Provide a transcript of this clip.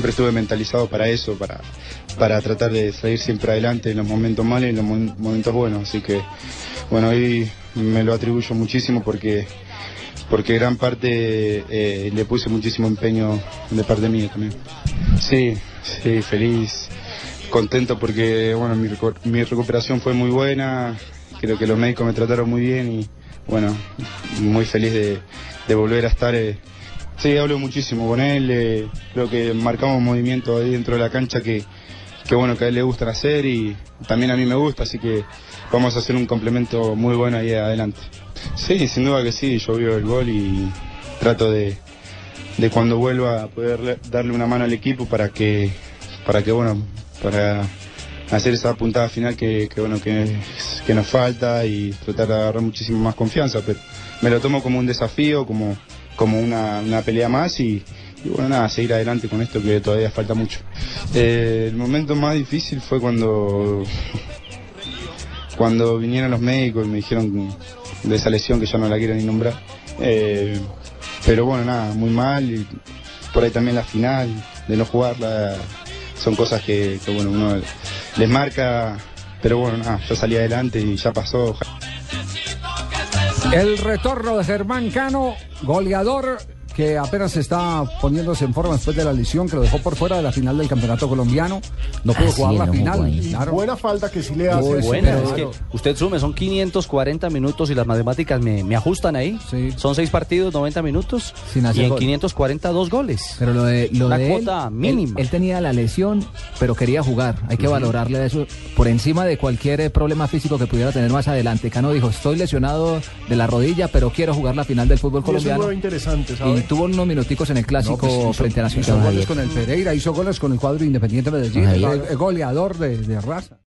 siempre estuve mentalizado para eso, para, para tratar de salir siempre adelante en los momentos malos y en los momentos buenos. Así que, bueno, hoy me lo atribuyo muchísimo porque porque gran parte eh, le puse muchísimo empeño de parte mía también. Sí, sí, feliz, contento porque bueno, mi, recuperación fue muy buena, creo que los médicos me trataron muy bien y bueno, muy feliz de, volver a estar. Eh. Sí, hablo muchísimo con él, creo que marcamos movimiento ahí dentro de la cancha que, que bueno, que a él le gusta hacer y también a mí me gusta, así que vamos a hacer un complemento muy bueno ahí adelante. Sí, sin duda que sí, yo veo el gol y trato de, de cuando vuelva a poder darle una mano al equipo para que, para que bueno, para hacer esa puntada final que, bueno que, que, nos falta y tratar de agarrar muchísimo más confianza, pero me lo tomo como un desafío, como, como una, pelea más y, bueno nada, seguir adelante con esto que todavía falta mucho. Eh, el momento más difícil fue cuando cuando vinieron los médicos y me dijeron de esa lesión que ya no la quiero ni nombrar. Eh, pero bueno, nada, muy mal. Y por ahí también la final, de no jugarla, son cosas que, bueno, uno les marca. Pero bueno, nada, ya salí adelante y ya pasó. El retorno de Germán Cano, goleador que apenas está poniéndose en forma después de la lesión que lo dejó por fuera de la final del campeonato colombiano. No pudo jugar la final. Buena falta que sí le hace. buena, es que usted sume, son 540 minutos y las matemáticas me, ajustan ahí. Son seis partidos, 90 minutos y en 540 dos goles. Pero lo de, lo la cuota mínima. Él, tenía la lesión, pero quería jugar. Hay que valorarle eso por encima de cualquier eh, problema físico que pudiera tener más adelante. Cano dijo, estoy lesionado de la rodilla, pero quiero jugar la final del fútbol colombiano. Eso es interesante, ¿sabes? Tuvo unos minuticos en el clásico pues frente a Nacional. Hizo goles con el Pereira, hizo goles con el cuadro Independiente Medellín, el, goleador de, de raza.